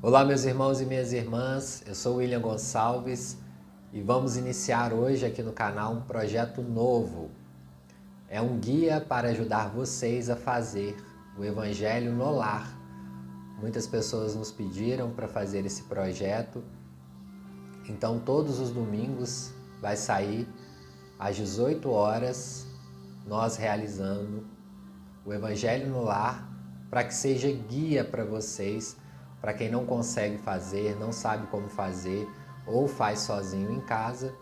Olá, meus irmãos e minhas irmãs, eu sou William Gonçalves e vamos iniciar hoje aqui no canal um projeto novo. É um guia para ajudar vocês a fazer o Evangelho no lar. Muitas pessoas nos pediram para fazer esse projeto, então todos os domingos vai sair às 18 horas nós realizando o Evangelho no lar para que seja guia para vocês para quem não consegue fazer, não sabe como fazer ou faz sozinho em casa,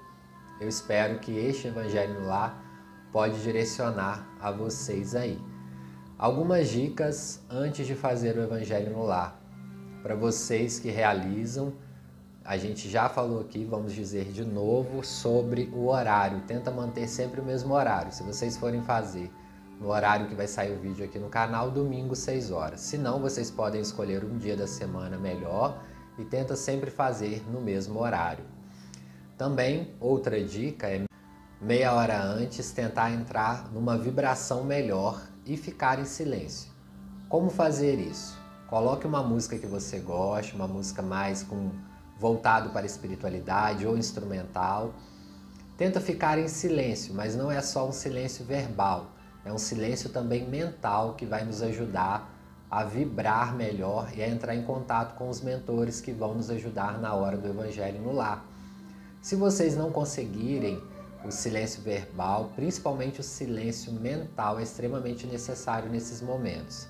eu espero que este Evangelho no Lar pode direcionar a vocês aí. Algumas dicas antes de fazer o Evangelho no Lar. Para vocês que realizam, a gente já falou aqui, vamos dizer de novo, sobre o horário. Tenta manter sempre o mesmo horário. Se vocês forem fazer no horário que vai sair o vídeo aqui no canal, domingo 6 horas. Se não, vocês podem escolher um dia da semana melhor e tenta sempre fazer no mesmo horário. Também, outra dica é meia hora antes tentar entrar numa vibração melhor e ficar em silêncio. Como fazer isso? Coloque uma música que você goste, uma música mais com voltado para a espiritualidade ou instrumental. Tenta ficar em silêncio, mas não é só um silêncio verbal é um silêncio também mental que vai nos ajudar a vibrar melhor e a entrar em contato com os mentores que vão nos ajudar na hora do Evangelho no lar. Se vocês não conseguirem o silêncio verbal, principalmente o silêncio mental, é extremamente necessário nesses momentos.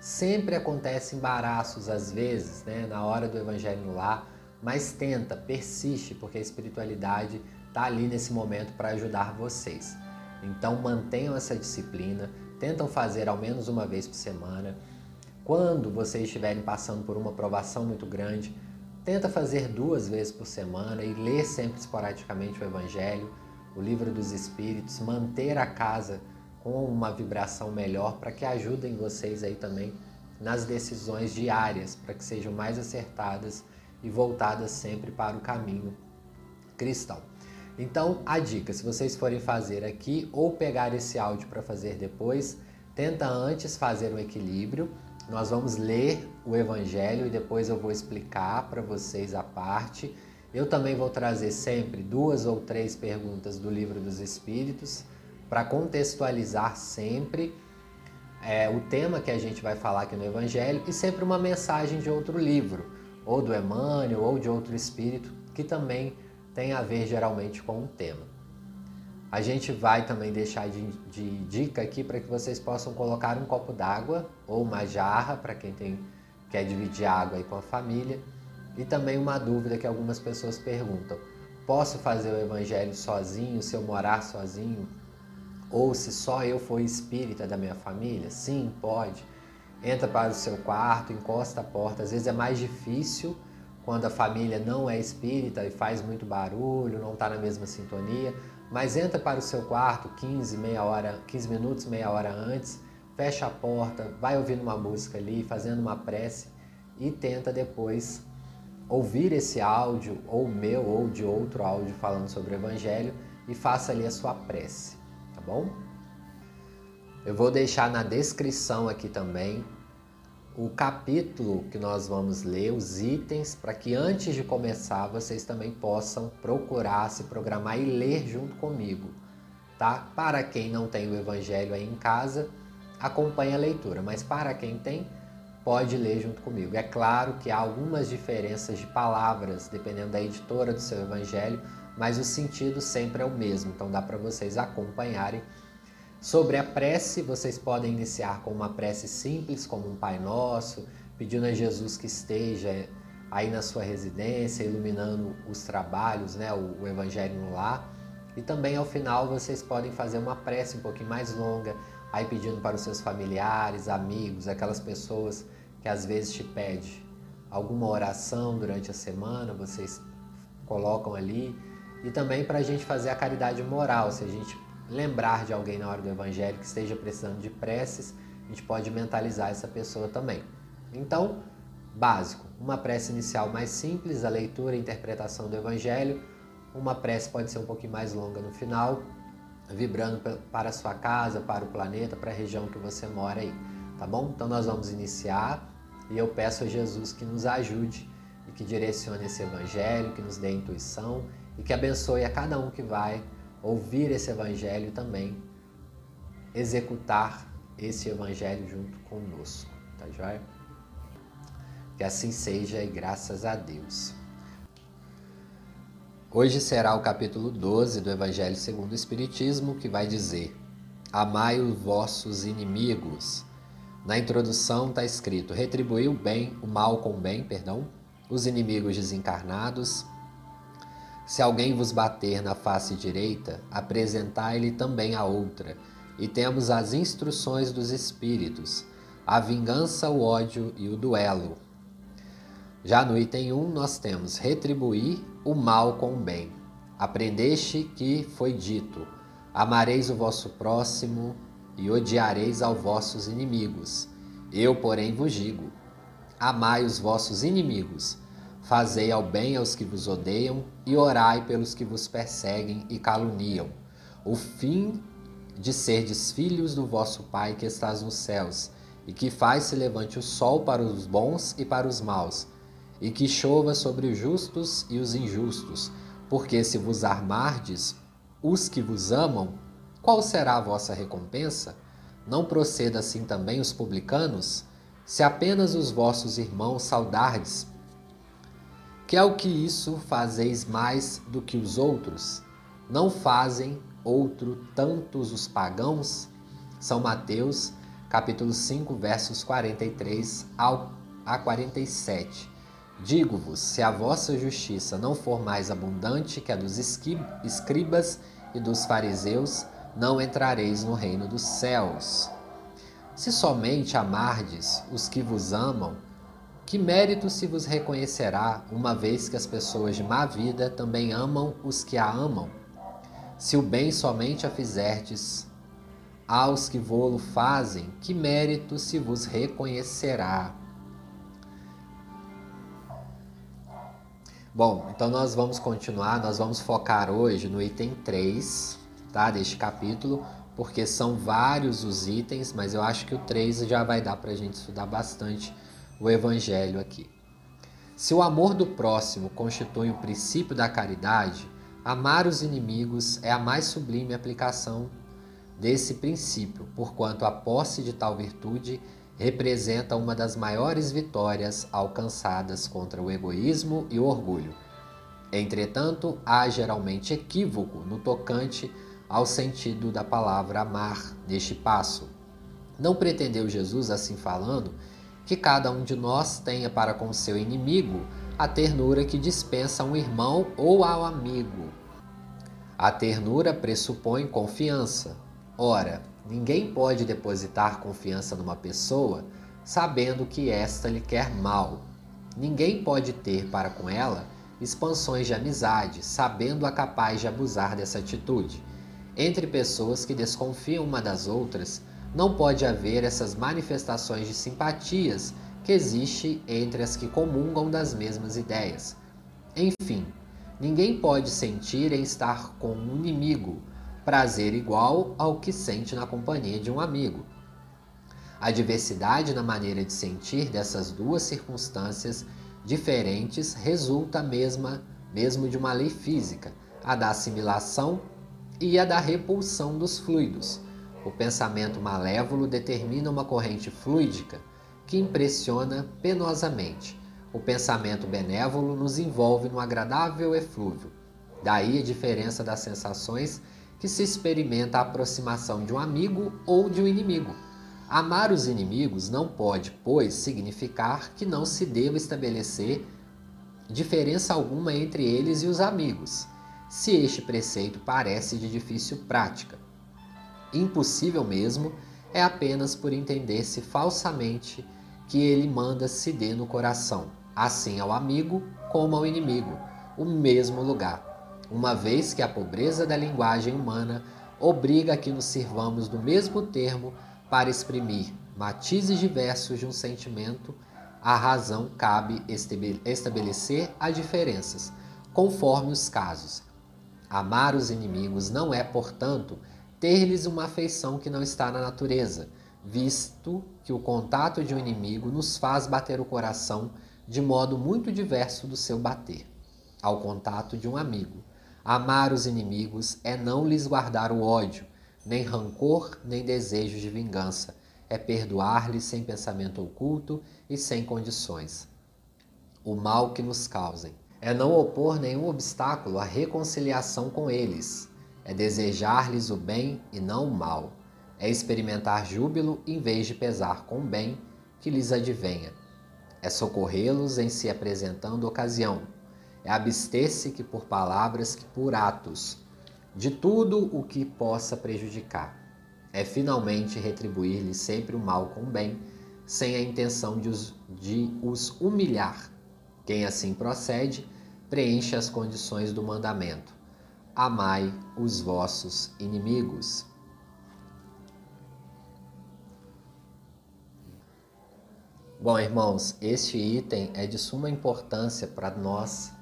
Sempre acontece embaraços às vezes, né, na hora do Evangelho no lar, mas tenta, persiste, porque a espiritualidade está ali nesse momento para ajudar vocês. Então mantenham essa disciplina, tentam fazer ao menos uma vez por semana. Quando vocês estiverem passando por uma provação muito grande, tenta fazer duas vezes por semana e ler sempre esporadicamente o Evangelho, o Livro dos Espíritos, manter a casa com uma vibração melhor para que ajudem vocês aí também nas decisões diárias, para que sejam mais acertadas e voltadas sempre para o caminho cristão. Então, a dica, se vocês forem fazer aqui ou pegar esse áudio para fazer depois, tenta antes fazer um equilíbrio. Nós vamos ler o evangelho e depois eu vou explicar para vocês a parte. Eu também vou trazer sempre duas ou três perguntas do livro dos Espíritos para contextualizar sempre é, o tema que a gente vai falar aqui no Evangelho e sempre uma mensagem de outro livro, ou do Emmanuel, ou de outro espírito, que também tem a ver geralmente com o tema. A gente vai também deixar de, de dica aqui para que vocês possam colocar um copo d'água ou uma jarra para quem tem, quer dividir água aí com a família. E também uma dúvida que algumas pessoas perguntam: posso fazer o evangelho sozinho se eu morar sozinho? Ou se só eu for espírita da minha família? Sim, pode. Entra para o seu quarto, encosta a porta. Às vezes é mais difícil quando a família não é espírita e faz muito barulho, não está na mesma sintonia, mas entra para o seu quarto 15, meia hora, 15 minutos, meia hora antes, fecha a porta, vai ouvindo uma música ali, fazendo uma prece e tenta depois ouvir esse áudio, ou meu ou de outro áudio falando sobre o Evangelho e faça ali a sua prece, tá bom? Eu vou deixar na descrição aqui também o capítulo que nós vamos ler, os itens, para que antes de começar vocês também possam procurar, se programar e ler junto comigo, tá? Para quem não tem o evangelho aí em casa, acompanhe a leitura, mas para quem tem, pode ler junto comigo. É claro que há algumas diferenças de palavras, dependendo da editora do seu evangelho, mas o sentido sempre é o mesmo, então dá para vocês acompanharem Sobre a prece, vocês podem iniciar com uma prece simples, como um Pai Nosso, pedindo a Jesus que esteja aí na sua residência, iluminando os trabalhos, né, o, Evangelho no lar. E também ao final vocês podem fazer uma prece um pouquinho mais longa, aí pedindo para os seus familiares, amigos, aquelas pessoas que às vezes te pedem alguma oração durante a semana, vocês colocam ali. E também para a gente fazer a caridade moral, se a gente lembrar de alguém na hora do evangelho que esteja precisando de preces, a gente pode mentalizar essa pessoa também. Então, básico, uma prece inicial mais simples, a leitura e interpretação do evangelho, uma prece pode ser um pouquinho mais longa no final, vibrando para a sua casa, para o planeta, para a região que você mora aí, tá bom? Então nós vamos iniciar e eu peço a Jesus que nos ajude e que direcione esse evangelho, que nos dê intuição e que abençoe a cada um que vai ouvir esse evangelho também executar esse evangelho junto conosco, tá joia? Que assim seja e graças a Deus. Hoje será o capítulo 12 do Evangelho segundo o Espiritismo, que vai dizer: Amai os vossos inimigos. Na introdução está escrito: retribuir o bem, o mal com o bem, perdão, os inimigos desencarnados. Se alguém vos bater na face direita, apresentai-lhe também a outra e temos as instruções dos Espíritos, a vingança, o ódio e o duelo. Já no item 1, nós temos retribuir o mal com o bem. Aprendeste que foi dito: amareis o vosso próximo e odiareis aos vossos inimigos. Eu, porém, vos digo: amai os vossos inimigos, fazei ao bem aos que vos odeiam e orai pelos que vos perseguem e caluniam. O fim de serdes filhos do vosso Pai que estás nos céus, e que faz se levante o sol para os bons e para os maus, e que chova sobre os justos e os injustos, porque se vos armardes os que vos amam, qual será a vossa recompensa? Não proceda assim também os publicanos? Se apenas os vossos irmãos saudardes, que é o que isso fazeis mais do que os outros? Não fazem outro tantos os pagãos? São Mateus, capítulo 5, versos 43 ao a 47. Digo-vos, se a vossa justiça não for mais abundante que a dos escribas e dos fariseus, não entrareis no reino dos céus. Se somente amardes os que vos amam, que mérito se vos reconhecerá, uma vez que as pessoas de má vida também amam os que a amam? Se o bem somente a fizerdes aos que vô-lo fazem, que mérito se vos reconhecerá? Bom, então nós vamos continuar, nós vamos focar hoje no item 3, tá, deste capítulo, porque são vários os itens, mas eu acho que o 3 já vai dar para a gente estudar bastante o evangelho aqui. Se o amor do próximo constitui o princípio da caridade, Amar os inimigos é a mais sublime aplicação desse princípio, porquanto a posse de tal virtude representa uma das maiores vitórias alcançadas contra o egoísmo e o orgulho. Entretanto, há geralmente equívoco no tocante ao sentido da palavra amar neste passo. Não pretendeu Jesus, assim falando, que cada um de nós tenha para com seu inimigo a ternura que dispensa a um irmão ou ao amigo. A ternura pressupõe confiança. Ora, ninguém pode depositar confiança numa pessoa sabendo que esta lhe quer mal. Ninguém pode ter para com ela expansões de amizade, sabendo-a capaz de abusar dessa atitude. Entre pessoas que desconfiam uma das outras, não pode haver essas manifestações de simpatias que existe entre as que comungam das mesmas ideias. Enfim, ninguém pode sentir em estar com um inimigo prazer igual ao que sente na companhia de um amigo. A diversidade na maneira de sentir dessas duas circunstâncias diferentes resulta mesma mesmo de uma lei física, a da assimilação e a da repulsão dos fluidos. O pensamento malévolo determina uma corrente fluídica que impressiona penosamente. O pensamento benévolo nos envolve num agradável eflúvio. Daí a diferença das sensações que se experimenta a aproximação de um amigo ou de um inimigo. Amar os inimigos não pode, pois, significar que não se deva estabelecer diferença alguma entre eles e os amigos, se este preceito parece de difícil prática. Impossível mesmo é apenas por entender-se falsamente que ele manda se dê no coração, assim ao amigo como ao inimigo, o mesmo lugar, uma vez que a pobreza da linguagem humana obriga que nos sirvamos do mesmo termo para exprimir matizes diversos de um sentimento, a razão cabe estabelecer as diferenças, conforme os casos. Amar os inimigos não é, portanto, ter-lhes uma afeição que não está na natureza, visto que o contato de um inimigo nos faz bater o coração de modo muito diverso do seu bater ao contato de um amigo. Amar os inimigos é não lhes guardar o ódio, nem rancor, nem desejo de vingança. É perdoar-lhes sem pensamento oculto e sem condições. O mal que nos causem. É não opor nenhum obstáculo à reconciliação com eles. É desejar-lhes o bem e não o mal. É experimentar júbilo em vez de pesar com o bem que lhes advenha. É socorrê-los em se apresentando ocasião. É abster-se que por palavras que por atos de tudo o que possa prejudicar. É finalmente retribuir-lhes sempre o mal com o bem, sem a intenção de os, de os humilhar. Quem assim procede, preenche as condições do mandamento. Amai os vossos inimigos. Bom, irmãos, este item é de suma importância para nós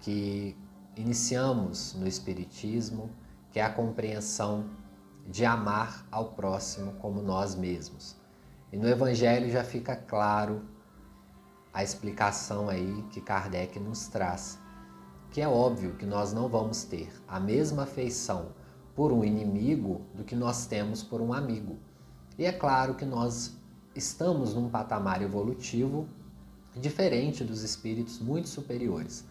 que iniciamos no Espiritismo, que é a compreensão de amar ao próximo como nós mesmos. E no Evangelho já fica claro a explicação aí que Kardec nos traz, que é óbvio que nós não vamos ter a mesma afeição por um inimigo do que nós temos por um amigo. E é claro que nós estamos num patamar evolutivo diferente dos espíritos muito superiores.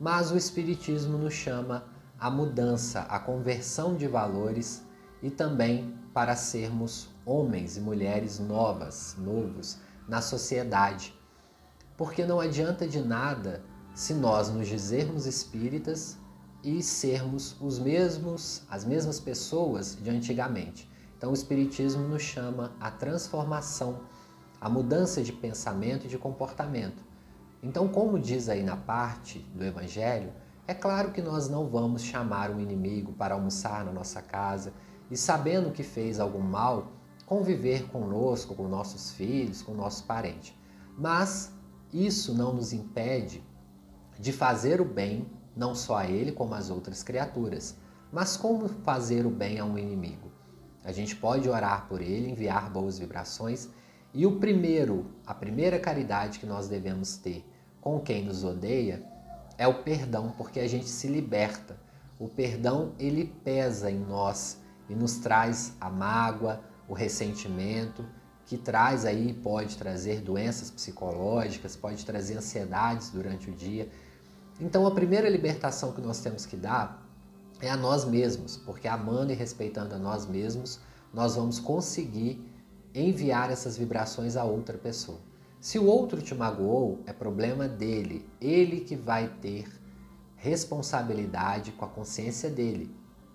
Mas o Espiritismo nos chama a mudança, a conversão de valores e também para sermos homens e mulheres novas, novos na sociedade. Porque não adianta de nada se nós nos dizermos espíritas e sermos os mesmos, as mesmas pessoas de antigamente. Então o espiritismo nos chama a transformação, a mudança de pensamento e de comportamento. Então, como diz aí na parte do Evangelho, é claro que nós não vamos chamar um inimigo para almoçar na nossa casa e, sabendo que fez algum mal, conviver conosco, com nossos filhos, com nossos parentes. Mas isso não nos impede de fazer o bem, não só a ele, como às outras criaturas. Mas como fazer o bem a um inimigo? A gente pode orar por ele, enviar boas vibrações. E o primeiro, a primeira caridade que nós devemos ter com quem nos odeia é o perdão, porque a gente se liberta. O perdão ele pesa em nós e nos traz a mágoa, o ressentimento, que traz aí pode trazer doenças psicológicas, pode trazer ansiedades durante o dia. Então a primeira libertação que nós temos que dar é a nós mesmos, porque amando e respeitando a nós mesmos, nós vamos conseguir enviar essas vibrações a outra pessoa. Se o outro te magoou, é problema dele. Ele que vai ter responsabilidade com a consciência dele.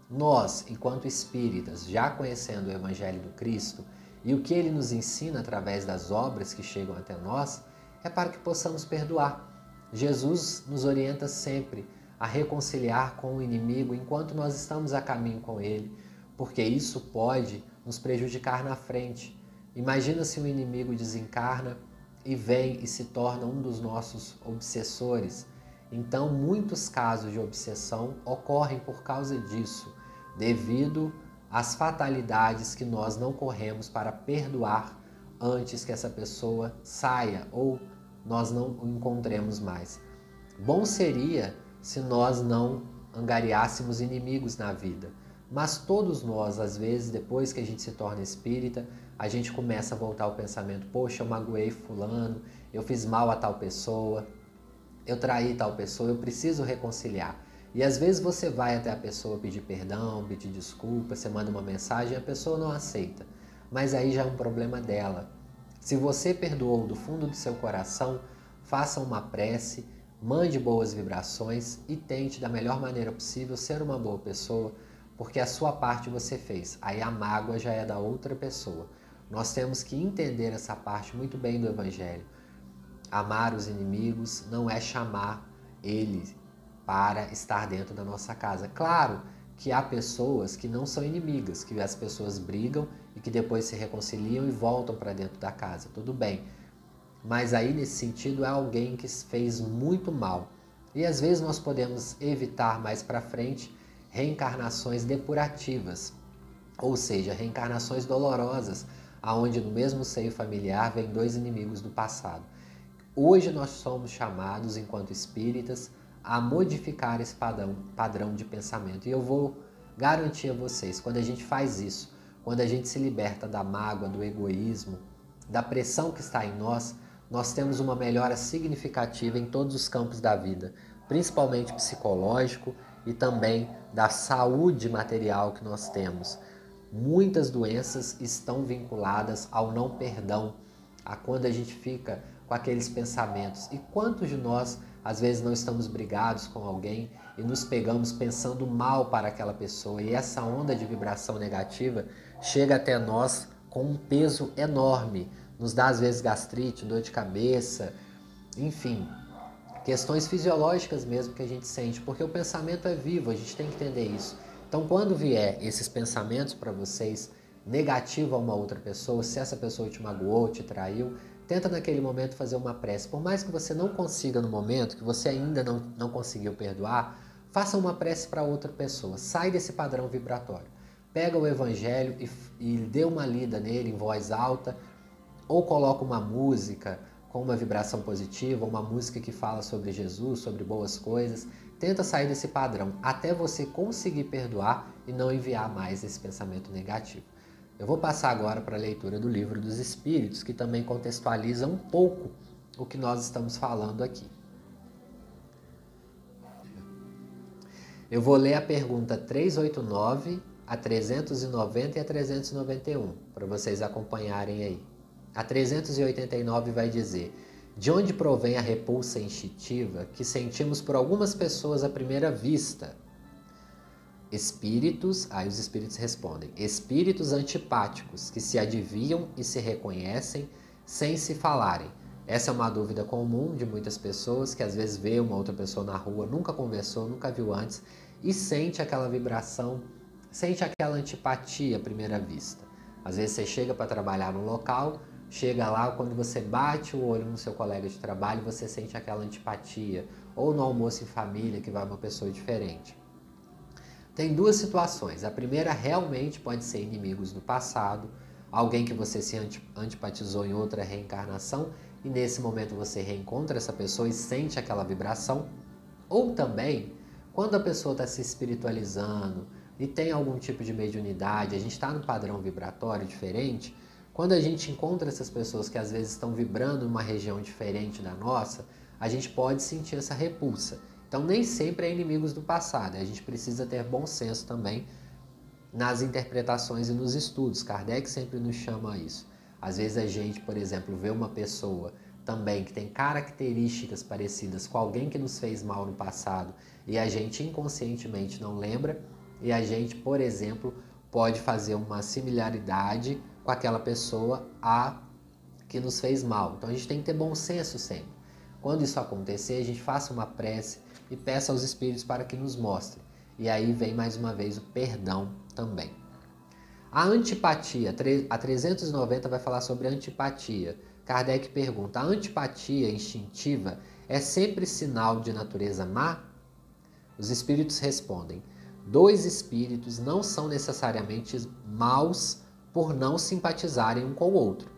Nós, enquanto espíritas, já conhecendo o Evangelho do Cristo e o que ele nos ensina através das obras que chegam até nós, é para que possamos perdoar. Jesus nos orienta sempre a reconciliar com o inimigo enquanto nós estamos a caminho com ele, porque isso pode nos prejudicar na frente. Imagina se o inimigo desencarna e vem e se torna um dos nossos obsessores. Então, muitos casos de obsessão ocorrem por causa disso, devido às fatalidades que nós não corremos para perdoar antes que essa pessoa saia ou nós não o encontremos mais. Bom seria se nós não angariássemos inimigos na vida, mas todos nós, às vezes, depois que a gente se torna espírita, a gente começa a voltar ao pensamento: poxa, eu magoei Fulano, eu fiz mal a tal pessoa, eu traí tal pessoa, eu preciso reconciliar. E às vezes você vai até a pessoa pedir perdão, pedir desculpa, você manda uma mensagem a pessoa não aceita. Mas aí já é um problema dela. Se você perdoou do fundo do seu coração, faça uma prece, mande boas vibrações e tente da melhor maneira possível ser uma boa pessoa, porque a sua parte você fez. Aí a mágoa já é da outra pessoa. Nós temos que entender essa parte muito bem do Evangelho. Amar os inimigos não é chamar eles para estar dentro da nossa casa. Claro que há pessoas que não são inimigas, que as pessoas brigam e que depois se reconciliam e voltam para dentro da casa. Tudo bem. Mas aí, nesse sentido, é alguém que fez muito mal. E às vezes nós podemos evitar mais para frente reencarnações depurativas, ou seja, reencarnações dolorosas, aonde no mesmo seio familiar vem dois inimigos do passado. Hoje nós somos chamados, enquanto espíritas, a modificar esse padrão, padrão de pensamento. E eu vou garantir a vocês, quando a gente faz isso, quando a gente se liberta da mágoa, do egoísmo, da pressão que está em nós, nós temos uma melhora significativa em todos os campos da vida, principalmente psicológico e também da saúde material que nós temos. Muitas doenças estão vinculadas ao não perdão, a quando a gente fica com aqueles pensamentos. E quantos de nós às vezes não estamos brigados com alguém e nos pegamos pensando mal para aquela pessoa e essa onda de vibração negativa chega até nós com um peso enorme, nos dá às vezes gastrite, dor de cabeça, enfim, questões fisiológicas mesmo que a gente sente, porque o pensamento é vivo, a gente tem que entender isso. Então, quando vier esses pensamentos para vocês negativo a uma outra pessoa, se essa pessoa te magoou, te traiu, tenta naquele momento fazer uma prece. Por mais que você não consiga no momento, que você ainda não, não conseguiu perdoar, faça uma prece para outra pessoa. Sai desse padrão vibratório. Pega o evangelho e, e dê uma lida nele em voz alta, ou coloca uma música com uma vibração positiva, uma música que fala sobre Jesus, sobre boas coisas. Tenta sair desse padrão até você conseguir perdoar e não enviar mais esse pensamento negativo. Eu vou passar agora para a leitura do livro dos Espíritos, que também contextualiza um pouco o que nós estamos falando aqui. Eu vou ler a pergunta 389, a 390 e a 391, para vocês acompanharem aí. A 389 vai dizer: De onde provém a repulsa instintiva que sentimos por algumas pessoas à primeira vista? Espíritos, aí os espíritos respondem: espíritos antipáticos que se adivinham e se reconhecem sem se falarem. Essa é uma dúvida comum de muitas pessoas que às vezes vê uma outra pessoa na rua, nunca conversou, nunca viu antes e sente aquela vibração, sente aquela antipatia à primeira vista. Às vezes você chega para trabalhar no local, Chega lá, quando você bate o olho no seu colega de trabalho, você sente aquela antipatia. Ou no almoço em família, que vai uma pessoa diferente. Tem duas situações. A primeira realmente pode ser inimigos do passado, alguém que você se antipatizou em outra reencarnação e nesse momento você reencontra essa pessoa e sente aquela vibração. Ou também, quando a pessoa está se espiritualizando e tem algum tipo de mediunidade, a gente está no padrão vibratório diferente, quando a gente encontra essas pessoas que às vezes estão vibrando em uma região diferente da nossa, a gente pode sentir essa repulsa. Então, nem sempre é inimigos do passado, a gente precisa ter bom senso também nas interpretações e nos estudos. Kardec sempre nos chama a isso. Às vezes a gente, por exemplo, vê uma pessoa também que tem características parecidas com alguém que nos fez mal no passado e a gente inconscientemente não lembra, e a gente, por exemplo, pode fazer uma similaridade com aquela pessoa a que nos fez mal. Então a gente tem que ter bom senso sempre. Quando isso acontecer, a gente faça uma prece e peça aos espíritos para que nos mostrem. E aí vem mais uma vez o perdão também. A antipatia, a 390 vai falar sobre antipatia. Kardec pergunta: a antipatia instintiva é sempre sinal de natureza má? Os espíritos respondem: dois espíritos não são necessariamente maus por não simpatizarem um com o outro.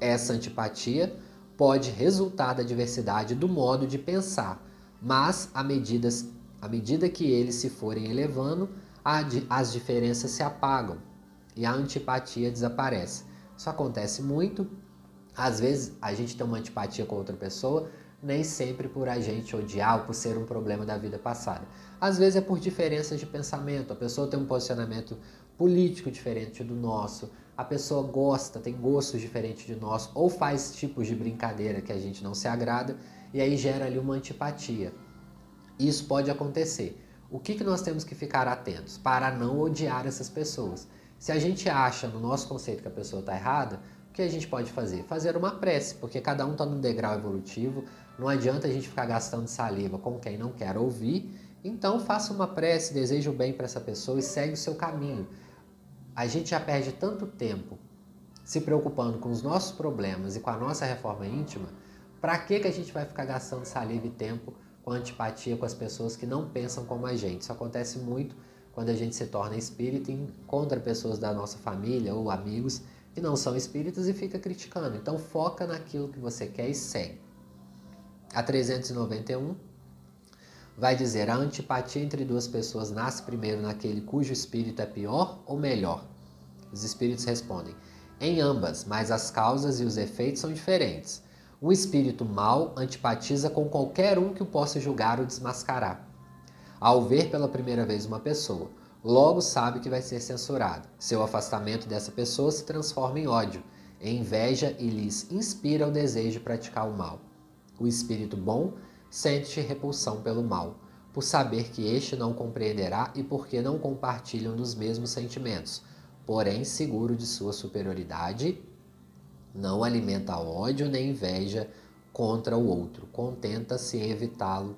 Essa antipatia pode resultar da diversidade do modo de pensar, mas à medida, à medida que eles se forem elevando, as diferenças se apagam e a antipatia desaparece. Isso acontece muito. Às vezes a gente tem uma antipatia com outra pessoa, nem sempre por a gente odiar ou por ser um problema da vida passada. Às vezes é por diferenças de pensamento. A pessoa tem um posicionamento político diferente do nosso, a pessoa gosta, tem gostos diferentes de nós, ou faz tipos de brincadeira que a gente não se agrada, e aí gera ali uma antipatia. Isso pode acontecer. O que, que nós temos que ficar atentos para não odiar essas pessoas? Se a gente acha no nosso conceito que a pessoa está errada, o que a gente pode fazer? Fazer uma prece, porque cada um está num degrau evolutivo, não adianta a gente ficar gastando saliva com quem não quer ouvir, então faça uma prece, deseje o bem para essa pessoa e segue o seu caminho a gente já perde tanto tempo se preocupando com os nossos problemas e com a nossa reforma íntima, para que, que a gente vai ficar gastando saliva e tempo com antipatia com as pessoas que não pensam como a gente? Isso acontece muito quando a gente se torna espírita e encontra pessoas da nossa família ou amigos que não são espíritos e fica criticando. Então foca naquilo que você quer e segue. A 391 vai dizer: a antipatia entre duas pessoas nasce primeiro naquele cujo espírito é pior ou melhor? Os espíritos respondem: em ambas, mas as causas e os efeitos são diferentes. Um espírito mau antipatiza com qualquer um que o possa julgar ou desmascarar. Ao ver pela primeira vez uma pessoa, logo sabe que vai ser censurado. Seu afastamento dessa pessoa se transforma em ódio, em inveja e lhes inspira o desejo de praticar o mal. O espírito bom sente repulsão pelo mal, por saber que este não compreenderá e porque não compartilham dos mesmos sentimentos, porém seguro de sua superioridade, não alimenta ódio nem inveja contra o outro, contenta-se em evitá-lo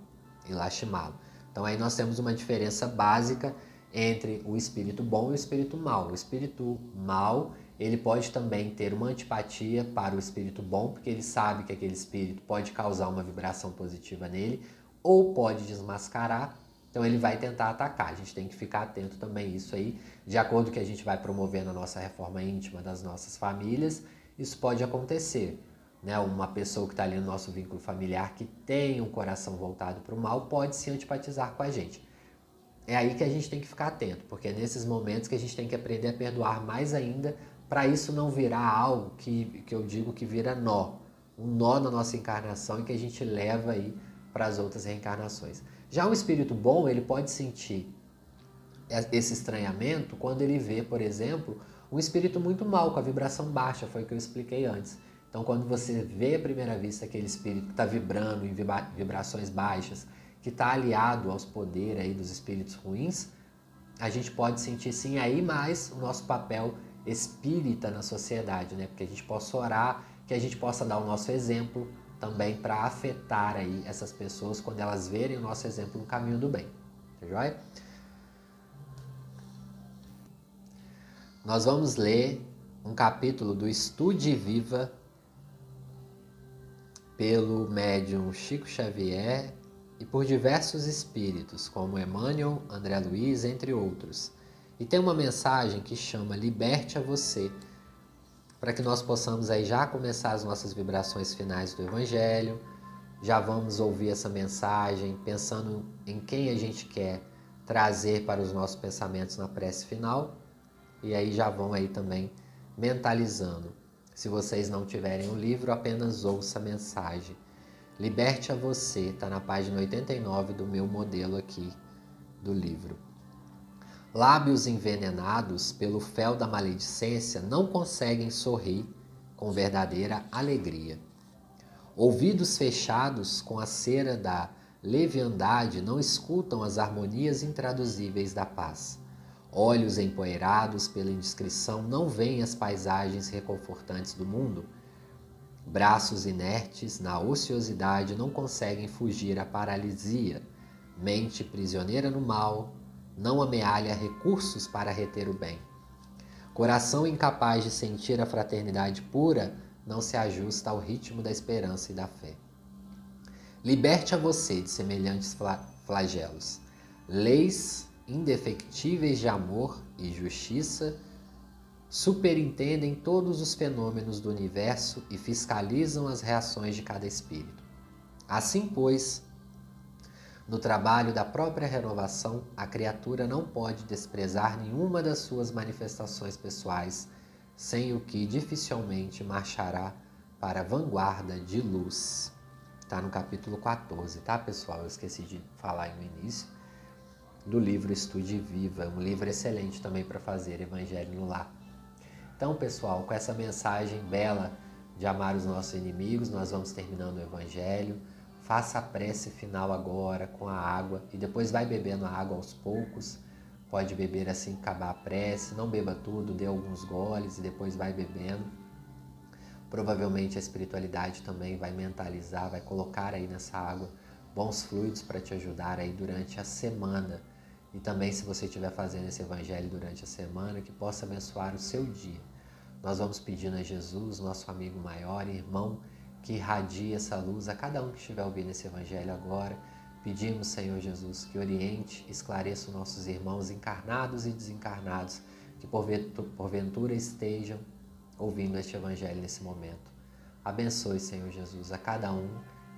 e lastimá-lo. Então aí nós temos uma diferença básica entre o espírito bom e o espírito mau. O espírito mau ele pode também ter uma antipatia para o espírito bom, porque ele sabe que aquele espírito pode causar uma vibração positiva nele, ou pode desmascarar, então ele vai tentar atacar. A gente tem que ficar atento também a isso aí, de acordo com que a gente vai promovendo a nossa reforma íntima das nossas famílias, isso pode acontecer. Né? Uma pessoa que está ali no nosso vínculo familiar que tem um coração voltado para o mal pode se antipatizar com a gente. É aí que a gente tem que ficar atento, porque é nesses momentos que a gente tem que aprender a perdoar mais ainda para isso não virar algo que, que eu digo que vira nó, um nó na nossa encarnação e que a gente leva aí para as outras reencarnações. Já um espírito bom, ele pode sentir esse estranhamento quando ele vê, por exemplo, um espírito muito mal, com a vibração baixa, foi o que eu expliquei antes. Então, quando você vê à primeira vista aquele espírito que está vibrando em vibrações baixas, que está aliado aos poderes aí dos espíritos ruins, a gente pode sentir sim aí mais o nosso papel espírita na sociedade, né? Porque a gente possa orar, que a gente possa dar o nosso exemplo também para afetar aí essas pessoas quando elas verem o nosso exemplo no caminho do bem. Tá joia? Nós vamos ler um capítulo do Estude Viva pelo médium Chico Xavier e por diversos espíritos, como Emmanuel, André Luiz, entre outros. E tem uma mensagem que chama Liberte a você, para que nós possamos aí já começar as nossas vibrações finais do Evangelho. Já vamos ouvir essa mensagem pensando em quem a gente quer trazer para os nossos pensamentos na prece final. E aí já vão aí também mentalizando. Se vocês não tiverem o livro, apenas ouça a mensagem. Liberte a você, está na página 89 do meu modelo aqui do livro. Lábios envenenados pelo fel da maledicência não conseguem sorrir com verdadeira alegria. Ouvidos fechados com a cera da leviandade não escutam as harmonias intraduzíveis da paz. Olhos empoeirados pela indiscrição não veem as paisagens reconfortantes do mundo. Braços inertes na ociosidade não conseguem fugir à paralisia. Mente prisioneira no mal não amealha recursos para reter o bem. Coração incapaz de sentir a fraternidade pura não se ajusta ao ritmo da esperança e da fé. Liberte a você de semelhantes flagelos. Leis indefectíveis de amor e justiça superintendem todos os fenômenos do universo e fiscalizam as reações de cada espírito. Assim, pois, no trabalho da própria renovação, a criatura não pode desprezar nenhuma das suas manifestações pessoais, sem o que dificilmente marchará para a vanguarda de luz. Está no capítulo 14, tá, pessoal? Eu esqueci de falar no início do livro Estude Viva, um livro excelente também para fazer Evangelho no Lar. Então, pessoal, com essa mensagem bela de amar os nossos inimigos, nós vamos terminando o Evangelho. Faça a prece final agora com a água e depois vai bebendo a água aos poucos. Pode beber assim que acabar a prece, não beba tudo, dê alguns goles e depois vai bebendo. Provavelmente a espiritualidade também vai mentalizar, vai colocar aí nessa água bons fluidos para te ajudar aí durante a semana. E também se você estiver fazendo esse evangelho durante a semana, que possa abençoar o seu dia. Nós vamos pedindo a Jesus, nosso amigo maior, irmão, que irradie essa luz a cada um que estiver ouvindo esse evangelho agora. Pedimos, Senhor Jesus, que oriente, esclareça os nossos irmãos encarnados e desencarnados, que porventura estejam ouvindo este Evangelho nesse momento. Abençoe, Senhor Jesus, a cada um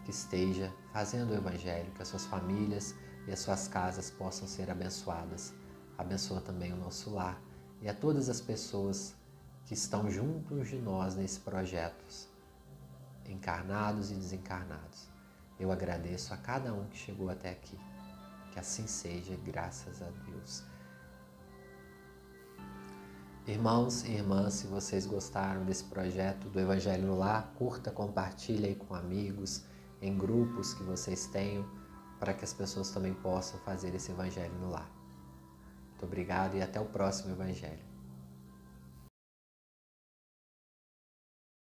que esteja fazendo o Evangelho, que as suas famílias e as suas casas possam ser abençoadas. Abençoa também o nosso lar e a todas as pessoas que estão juntos de nós nesse projeto, encarnados e desencarnados. Eu agradeço a cada um que chegou até aqui. Que assim seja, graças a Deus. Irmãos e irmãs, se vocês gostaram desse projeto do Evangelho no Lar, curta, compartilhe com amigos, em grupos que vocês tenham, para que as pessoas também possam fazer esse Evangelho no Lar. Muito obrigado e até o próximo Evangelho.